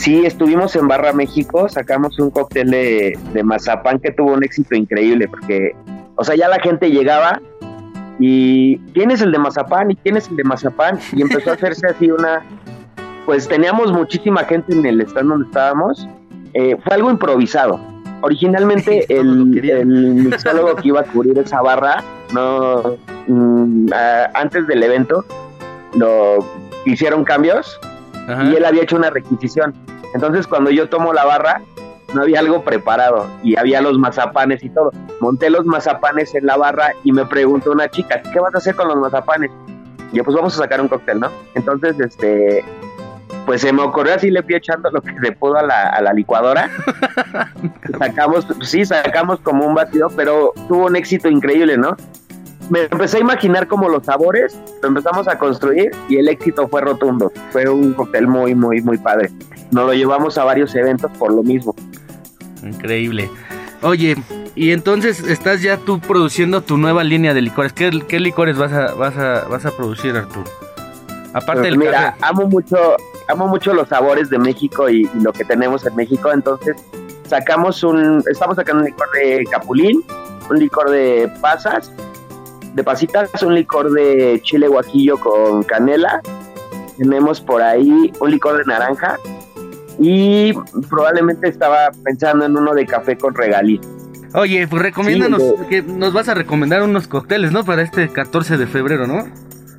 Sí, estuvimos en Barra México, sacamos un cóctel de, de mazapán que tuvo un éxito increíble, porque, o sea, ya la gente llegaba y tienes el de mazapán y tienes el de mazapán y empezó a hacerse así una, pues teníamos muchísima gente en el stand donde estábamos, eh, fue algo improvisado. Originalmente el, el mixólogo que iba a cubrir esa barra, no, mm, a- antes del evento, lo hicieron cambios Ajá. y él había hecho una requisición. Entonces cuando yo tomo la barra, no había algo preparado y había los mazapanes y todo. Monté los mazapanes en la barra y me preguntó una chica, ¿qué vas a hacer con los mazapanes? Y yo, pues vamos a sacar un cóctel, ¿no? Entonces, este, pues se me ocurrió así, le fui echando lo que se pudo a la, a la licuadora. sacamos, sí, sacamos como un batido, pero tuvo un éxito increíble, ¿no? Me empecé a imaginar como los sabores, lo empezamos a construir y el éxito fue rotundo. Fue un cóctel muy, muy, muy padre. Nos lo llevamos a varios eventos por lo mismo. Increíble. Oye, y entonces estás ya tú produciendo tu nueva línea de licores. ¿Qué, qué licores vas a, vas a, vas a producir, Arturo? Aparte Pues del mira, café. amo mucho, amo mucho los sabores de México y, y lo que tenemos en México. Entonces, sacamos un, estamos sacando un licor de capulín, un licor de pasas, de pasitas, un licor de chile guajillo con canela. Tenemos por ahí un licor de naranja y probablemente estaba pensando en uno de café con regalí. Oye, pues recomiéndanos, Sí, de- que nos vas a recomendar unos cócteles, ¿no? Para este 14 de febrero, ¿no?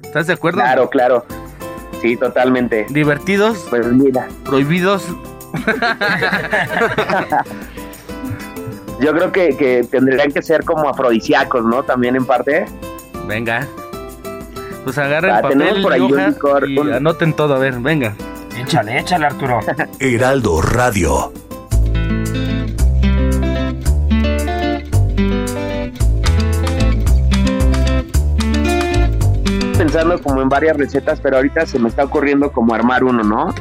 ¿Estás de acuerdo? Claro, claro. Sí, totalmente. Divertidos, Pues mira, prohibidos. yo creo que, que tendrían que ser como afrodisíacos, ¿no? También en parte. Venga. Pues agarren Ah, tenemos papel por ahí y un hoja licor, y un- anoten todo, a ver, venga. Échale, échale, Arturo. Heraldo Radio. pensando como en varias recetas, pero ahorita se me está ocurriendo como armar uno, ¿no?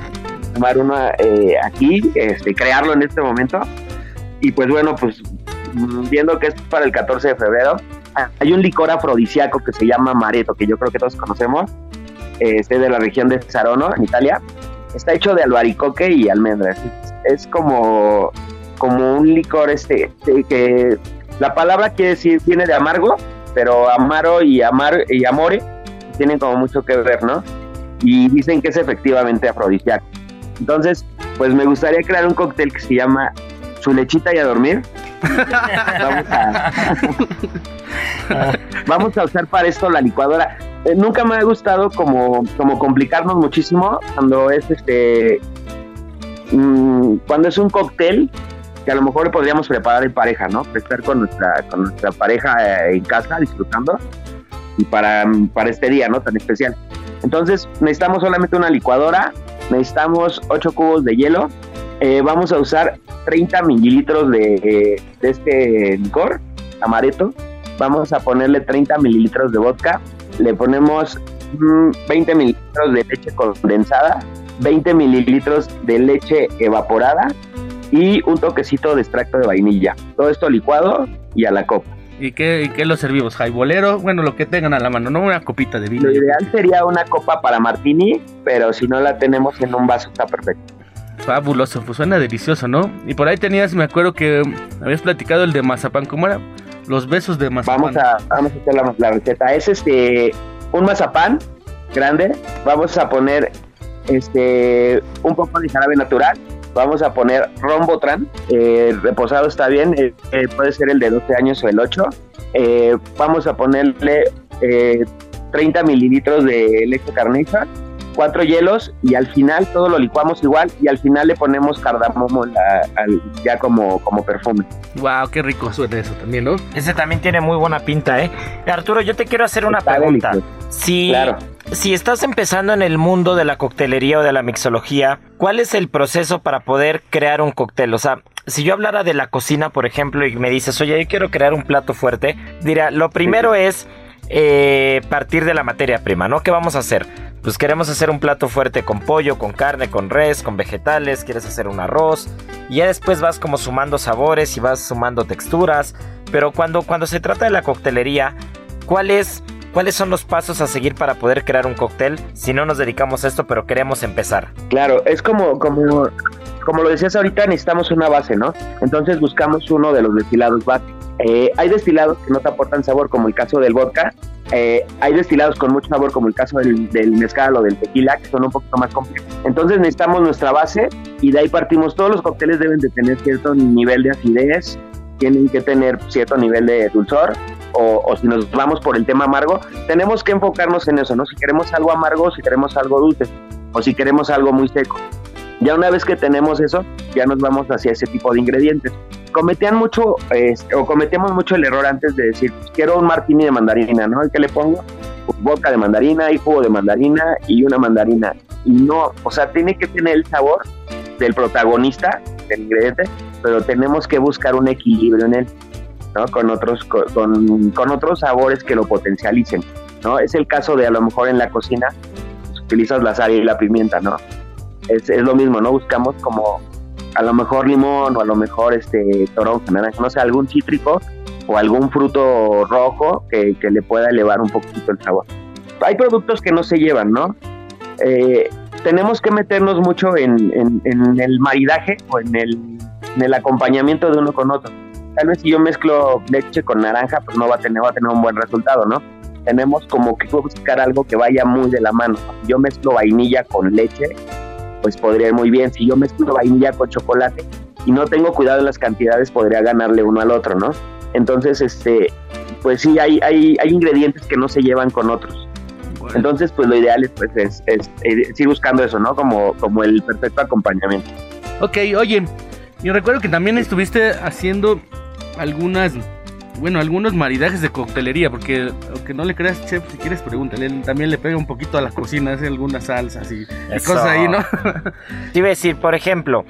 Armar uno eh, aquí, este, crearlo en este momento. Y pues bueno, pues viendo que es para el 14 de febrero, hay un licor afrodisíaco que se llama Mareto, que yo creo que todos conocemos, este de la región de Sarono, en Italia. Está hecho de albaricoque y almendras. Es, como, como un licor este que- la palabra quiere decir de amargo, pero amaro y amar y amore tienen como mucho que ver, ¿no? Y dicen que es efectivamente afrodisíaco. Entonces, pues me gustaría crear un cóctel que se llama Su lechita y a dormir. Vamos a, usar para esto la licuadora. Eh, nunca me ha gustado como, como complicarnos muchísimo cuando es este mm, cuando es un cóctel que a lo mejor podríamos preparar en pareja, ¿no? Estar con nuestra, con nuestra pareja eh, en casa disfrutando y para, para este día, ¿no? Tan especial. Entonces necesitamos solamente una licuadora, necesitamos 8 cubos de hielo, eh, vamos a usar 30 mililitros de, eh, de este licor, amaretto, vamos a ponerle 30 mililitros de vodka, le ponemos mm, 20 mililitros de leche condensada, 20 mililitros de leche evaporada y un toquecito de extracto de vainilla. Todo esto licuado y a la copa. ¿Y qué, y qué lo servimos? ¿Jaibolero? Bueno, lo que tengan a la mano, no una copita de vino. Lo ideal sería una copa para martini, pero si no la tenemos en un vaso está perfecto. Fabuloso, pues suena delicioso, ¿no? Y por ahí tenías, me acuerdo que habías platicado el de mazapán, ¿cómo era? Los besos de mazapán. Vamos a, vamos a hacer la, receta. Es este un mazapán grande. Vamos a poner este un poco de jarabe natural. Vamos a poner rombotran. Eh, reposado está bien. eh, eh, puede ser el de 12 años o el 8. Eh, vamos a ponerle eh, 30 mililitros de leche carniza. Cuatro hielos y al final todo lo licuamos igual y al final le ponemos cardamomo en la- al- ya como, como perfume. Wow, qué rico suena eso también, ¿no? Ese también tiene muy buena pinta, ¿eh? Arturo, yo te quiero hacer una Está pregunta. delicioso. Si, Claro. si estás empezando en el mundo de la coctelería o de la mixología, ¿cuál es el proceso para poder crear un cóctel? O sea, si yo hablara de la cocina, por ejemplo, y me dices, oye, yo quiero crear un plato fuerte, dirá, lo primero es eh, partir de la materia prima, ¿no? ¿Qué vamos a hacer? Pues queremos hacer un plato fuerte con pollo, con carne, con res, con vegetales, quieres hacer un arroz, y ya después vas como sumando sabores y vas sumando texturas, pero cuando, cuando se trata de la coctelería, ¿cuál es ¿cuáles son los pasos a seguir para poder crear un cóctel si no nos dedicamos a esto pero queremos empezar? Claro, es como, como, como lo decías ahorita, necesitamos una base, ¿no? Entonces buscamos uno de los destilados base. Eh, hay destilados que no te aportan sabor, como el caso del vodka. Eh, hay destilados con mucho sabor, como el caso del, mezcal o del tequila, que son un poquito más complejos. Entonces necesitamos nuestra base y de ahí partimos. Todos los cócteles deben de tener cierto nivel de acidez, tienen que tener cierto nivel de dulzor, o, o, si nos vamos por el tema amargo, tenemos que enfocarnos en eso, ¿no? Si queremos algo amargo, si queremos algo dulce, o si queremos algo muy seco. Ya una vez que tenemos eso, ya nos vamos hacia ese tipo de ingredientes. Cometían mucho, eh, o cometemos mucho el error antes de decir, quiero un martini de mandarina, ¿no? ¿Qué le pongo? Vodka de mandarina y jugo de mandarina y una mandarina. Y no, o sea, tiene que tener el sabor del protagonista, del ingrediente, pero tenemos que buscar un equilibrio en él, ¿no? Con otros, con, con otros sabores que lo potencialicen, ¿no? Es el caso de a lo mejor en la cocina, pues, utilizas la sal y la pimienta, ¿no? Es, es, lo mismo, ¿no? Buscamos como a lo mejor limón o a lo mejor este toronja, naranja, no sé, algún cítrico o algún fruto rojo que, que le pueda elevar un poquito el sabor. Hay productos que no se llevan, ¿no? Eh, tenemos que meternos mucho en, en, en el maridaje o en el, en el, acompañamiento de uno con otro. Tal vez si yo mezclo leche con naranja, pues no va a tener, va a tener un buen resultado, ¿no? Tenemos como que buscar algo que vaya muy de la mano. Yo mezclo vainilla con leche, pues podría ir muy bien. Si yo mezclo vainilla con chocolate y no tengo cuidado en las cantidades, podría ganarle uno al otro, ¿no? Entonces, este, pues sí, hay, hay, hay ingredientes que no se llevan con otros. Bueno. Entonces, pues lo ideal es, pues, es, es, es, ir buscando eso, ¿no? Como, como el perfecto acompañamiento. Ok, oye, yo recuerdo que también estuviste haciendo algunas, bueno, algunos maridajes de coctelería, porque aunque no le creas, chef, si quieres pregúntale, él también le pega un poquito a la cocina, hace algunas salsas y, y cosas ahí, ¿no? Te iba a decir, por ejemplo,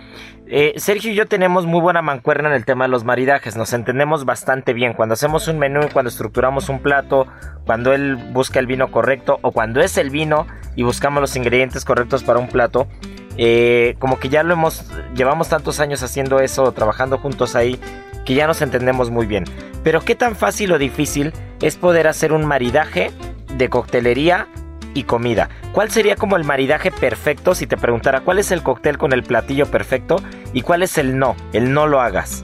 eh, Sergio y yo tenemos muy buena mancuerna en el tema de los maridajes, nos entendemos bastante bien. Cuando hacemos un menú, cuando estructuramos un plato, cuando él busca el vino correcto o cuando es el vino y buscamos los ingredientes correctos para un plato, eh, como que ya lo hemos, llevamos tantos años haciendo eso, trabajando juntos ahí, que ya nos entendemos muy bien. Pero qué tan fácil o difícil es poder hacer un maridaje de coctelería y comida. ¿Cuál sería como el maridaje perfecto si te preguntara cuál es el cóctel con el platillo perfecto y cuál es el no, el no lo hagas?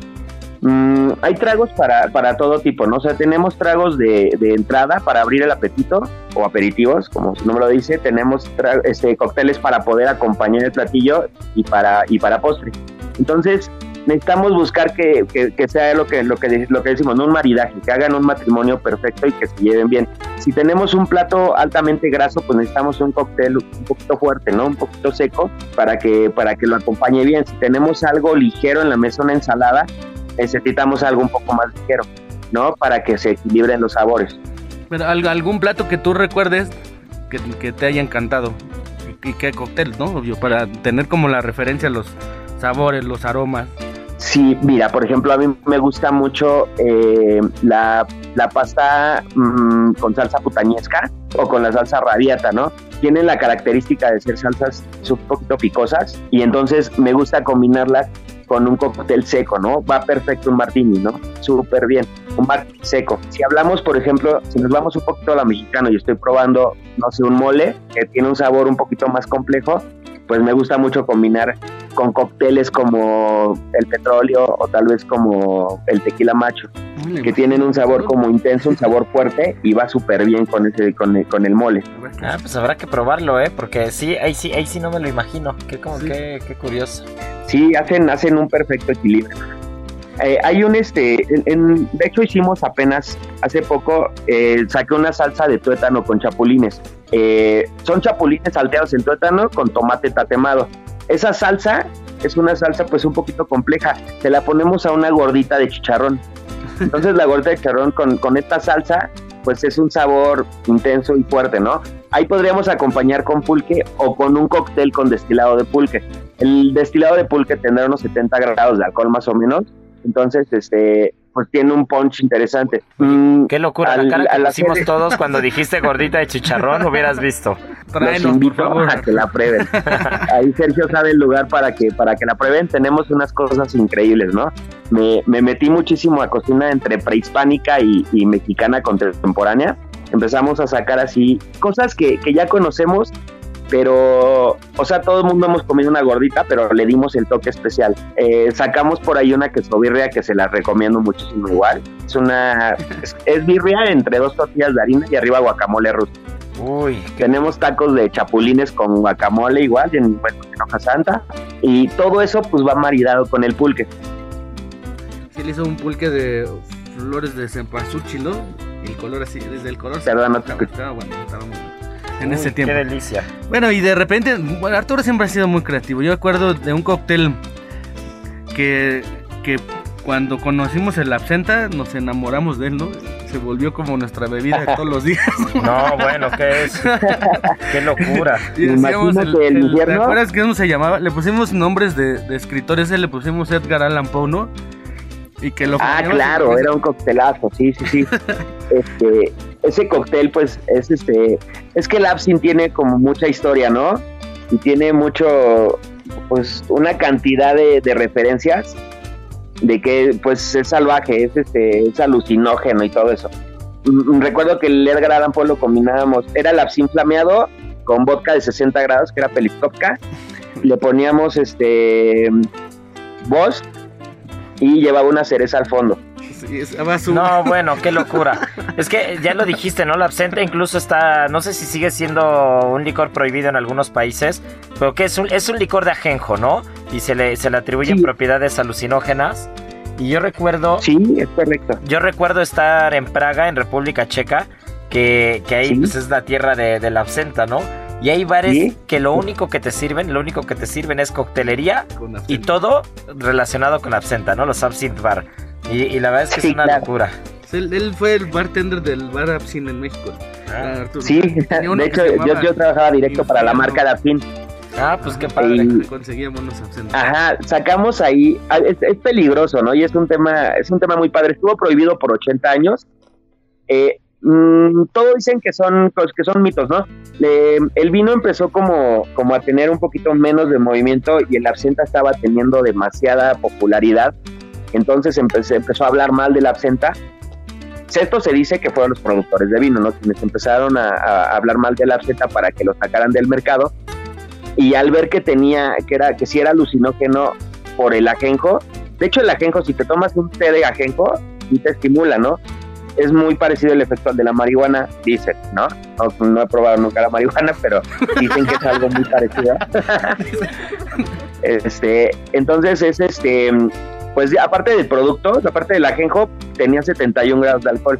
Mm, hay tragos para, para, todo tipo, ¿no? Tenemos tragos de, de, entrada para abrir el apetito o aperitivos, como su nombre lo dice. Tenemos este, cócteles para poder acompañar el platillo y para, y para postre. Entonces, necesitamos buscar que, que, sea lo que, lo, que, lo que decimos, no un maridaje, que hagan un matrimonio perfecto y que se lleven bien. Si tenemos un plato altamente graso, pues necesitamos un cóctel un poquito fuerte, ¿no? Un poquito seco para que, para que lo acompañe bien. Si tenemos algo ligero en la mesa, una ensalada, necesitamos algo un poco más ligero, ¿no? Para que se equilibren los sabores. Pero algún plato que tú recuerdes que, que te haya encantado y qué cóctel, ¿no? Obvio, para tener como la referencia los sabores, los aromas. Sí, mira, por ejemplo, a mí me gusta mucho eh, la, la, pasta mmm, con salsa putañesca o con la salsa rabiata, ¿no? Tienen la característica de ser salsas un poquito picosas y entonces me gusta combinarlas con un cóctel seco, ¿no? Va perfecto un martini, ¿no? Súper bien, un martini seco. Si hablamos, por ejemplo, si nos vamos un poquito a la mexicana y estoy probando, no sé, un mole que tiene un sabor un poquito más complejo, pues me gusta mucho combinar con cócteles como el petróleo o tal vez como el tequila macho, que tienen un sabor como intenso, un sabor fuerte y va súper bien con ese con el, con el mole. Ah, pues habrá que probarlo, ¿eh? Porque sí, ahí sí, ahí sí no me lo imagino. Qué, como, sí. qué, qué curioso. Sí, hacen, hacen un perfecto equilibrio. Eh, hay un este, en, en, de hecho hicimos apenas hace poco, eh, saqué una salsa de tuétano con chapulines. Eh, son chapulines salteados en tuétano con tomate tatemado. Esa salsa es una salsa pues un poquito compleja. Se la ponemos a una gordita de chicharrón. Entonces la gordita de chicharrón con, con esta salsa pues es un sabor intenso y fuerte, ¿no? Ahí podríamos acompañar con pulque o con un cóctel con destilado de pulque. El destilado de pulque tendrá unos 70 grados de alcohol más o menos entonces, este, pues tiene un punch interesante. Mm, Qué locura, al, la cara que pusimos serie... todos cuando dijiste gordita de chicharrón, hubieras visto. Los invito a que la prueben. Ahí Sergio sabe el lugar para que, para que la prueben. Tenemos unas cosas increíbles, ¿no? Me, me metí muchísimo a cocina entre prehispánica y, y mexicana contemporánea empezamos a sacar así cosas que, que ya conocemos, pero, o sea, todo el mundo hemos comido una gordita, pero le dimos el toque especial. Eh, sacamos por ahí una queso birria que se la recomiendo muchísimo igual. Es una, es, es birria entre dos tortillas de harina y arriba guacamole ruso. Uy, Tenemos tacos de chapulines con guacamole igual, en, bueno, en hoja santa. Y todo eso pues va maridado con el pulque. Sí, le hizo un pulque de flores de cempasúchil, ¿no? El color así, desde el color. Perdón, no te estaba, bueno, estaba muy bueno. En uy, ese tiempo. Qué delicia. Bueno, y de repente, bueno, Arturo siempre ha sido muy creativo. Yo recuerdo de un cóctel que, que cuando conocimos el absenta nos enamoramos de él, ¿no? Se volvió como nuestra bebida de todos los días. No, bueno, ¿qué es? Qué locura. Y Imagínate el ¿Te invierno. acuerdas que cómo se llamaba? Le pusimos nombres de, de escritores, le pusimos Edgar Allan Poe, ¿no? Y que lo Ah, claro, era un coctelazo, sí, sí, sí. este, ese cóctel, pues, es este, es que el absinthe tiene como mucha historia, ¿no? Y tiene mucho, pues, una cantidad de, referencias de que, pues, es salvaje, es este, es alucinógeno y todo eso. Mm, Recuerdo que el Edgar Allan Poe lo combinábamos, era el absinthe flameado con vodka de 60 grados, que era Peliptopka, le poníamos este Bosch y llevaba una cereza al fondo. Sí, No, bueno, qué locura. Es que ya lo dijiste, ¿no? La absenta incluso está, no sé si sigue siendo un licor prohibido en algunos países, pero que es un, es un licor de ajenjo, ¿no? Y se le, se le atribuyen Sí. propiedades alucinógenas. Y yo recuerdo, Sí, es correcto. yo recuerdo estar en Praga, en República Checa, que, que ahí Sí. pues, es la tierra de, de la absenta, ¿no? Y hay bares Sí. que lo único que te sirven, lo único que te sirven es coctelería y todo relacionado con absenta, ¿no? Los absinthe bar. Y, y la verdad es que Sí, es una claro. locura. Él, él fue el bartender del bar Absinthe en México. Ah. Arturo. Sí, de hecho yo, trabajaba directo para la marca de Afin. Ah, pues qué padre. Y- Conseguíamos los absentos. Ajá, sacamos ahí, ah, es, es peligroso, ¿no? Y es un tema, es un tema muy padre. Estuvo prohibido por 80 años. Eh, mm, todos dicen que son, pues, que son mitos, ¿no? Le- el vino empezó como, como a tener un poquito menos de movimiento y el absenta estaba teniendo demasiada popularidad. Entonces empecé- empezó a hablar mal del absenta. Esto se dice que fueron los productores de vino, ¿no? Quienes empezaron a, hablar mal del absenta para que lo sacaran del mercado. Y al ver que tenía, que era, que si era alucinógeno por el ajenjo, de hecho el ajenjo, si te tomas un té de ajenjo, sí te estimula, ¿no? Es muy parecido el efecto al de la marihuana, dicen, ¿no? No, no he probado nunca la marihuana, pero dicen que es algo muy parecido. este, entonces es este, pues aparte del producto, aparte del ajenjo, tenía 71 grados de alcohol.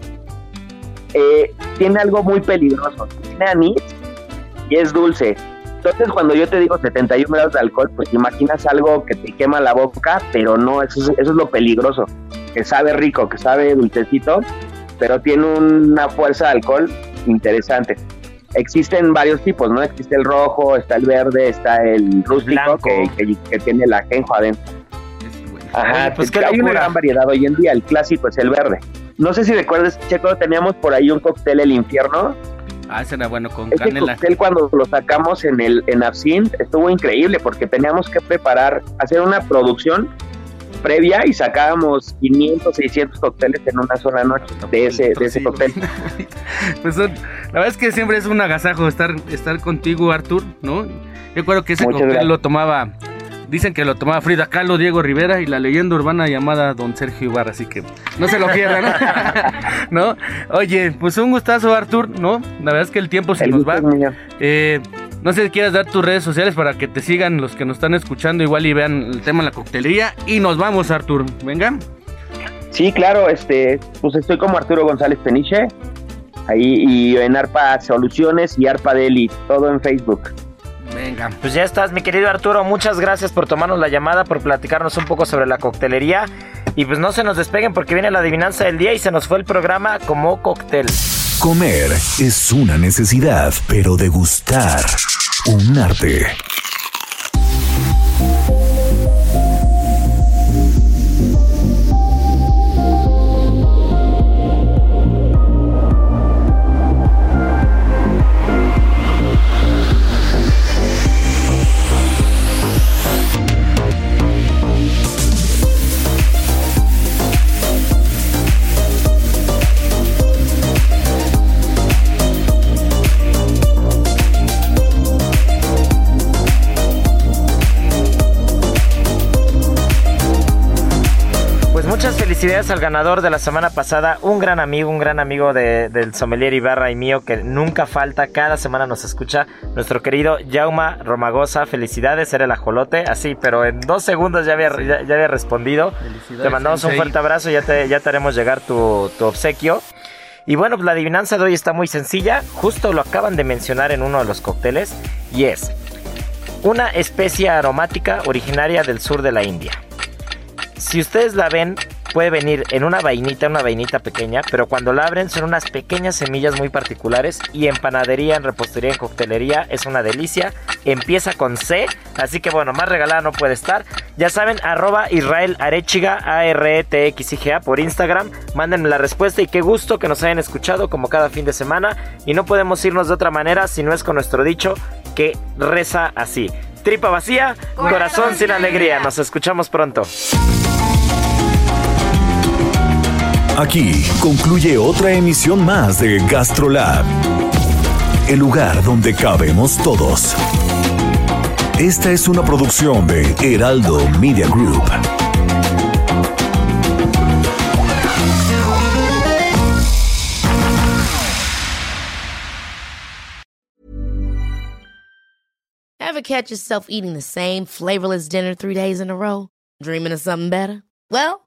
Eh, tiene algo muy peligroso, tiene anís y es dulce. Entonces, cuando yo te digo 71 grados de alcohol, pues imaginas algo que te quema la boca, pero no, eso es, eso es lo peligroso. Que sabe rico, que sabe dulcecito, pero tiene una fuerza de alcohol interesante. Existen varios tipos, ¿no? Existe el rojo, está el verde, está el rústico, que- que tiene el ajenjo adentro. Ajá, pues qué hay una gran variedad hoy en día. El clásico es el verde. No sé si recuerdas, Checo, teníamos por ahí un cóctel El Infierno. Ah, ese era bueno con Ese canela. cóctel cuando lo sacamos en el en Absinthe estuvo increíble porque teníamos que preparar, hacer una producción previa y sacábamos 500, 600 cócteles en una sola noche de ese, de ese cóctel. pues son- la verdad es que siempre es un agasajo estar, estar contigo, Artur, ¿no? Yo recuerdo que ese Muchas cóctel gracias. lo tomaba, dicen que lo tomaba Frida Kahlo, Diego Rivera y la leyenda urbana llamada Don Sergio Ibarra, así que no se lo pierdan, ¿no? ¿No? Oye, pues un gustazo, Artur, ¿no? La verdad es que el tiempo se El nos va. Eh, no sé si quieras dar tus redes sociales para que te sigan los que nos están escuchando igual y vean el tema de la coctelería. Y nos vamos, Artur. Venga. Sí, claro, este, pues estoy como Arturo González Peniche, ahí y en Arpa Soluciones y Arpa Deli, todo en Facebook. Venga. Pues ya estás, mi querido Arturo. Muchas gracias por tomarnos la llamada, por platicarnos un poco sobre la coctelería. Y pues no se nos despeguen porque viene la adivinanza del día y se nos fue el programa como cóctel. Comer es una necesidad, pero degustar un arte. Felicidades al ganador de la semana pasada, un gran amigo, un gran amigo de, del sommelier Ibarra y mío que nunca falta, cada semana nos escucha, nuestro querido Jauma Romagosa, felicidades, era el ajolote, así, pero en dos segundos ya había, ya, había respondido. Te mandamos un fuerte abrazo, ya te, ya te haremos llegar tu, tu obsequio. Y bueno, pues la adivinanza de hoy está muy sencilla, justo lo acaban de mencionar en uno de los cócteles, y es una especie aromática originaria del sur de la India. Si ustedes la ven, puede venir en una vainita, una vainita pequeña, pero cuando la abren son unas pequeñas semillas muy particulares y en panadería, en repostería, en coctelería es una delicia. Empieza con C, así que bueno, más regalada no puede estar. Ya saben, arroba Israel Arechiga, A-R-E-T-X-I-G-A por Instagram. Mándenme la respuesta y qué gusto que nos hayan escuchado como cada fin de semana. Y no podemos irnos de otra manera si no es con nuestro dicho que reza así. Tripa vacía, corazón, sin alegría. Nos escuchamos pronto. Aquí concluye otra emisión más de GastroLab, el lugar donde cabemos todos. Esta es una producción de Heraldo Media Group. Ever catch yourself eating the same flavorless dinner three days in a row? Dreaming of something better? Well,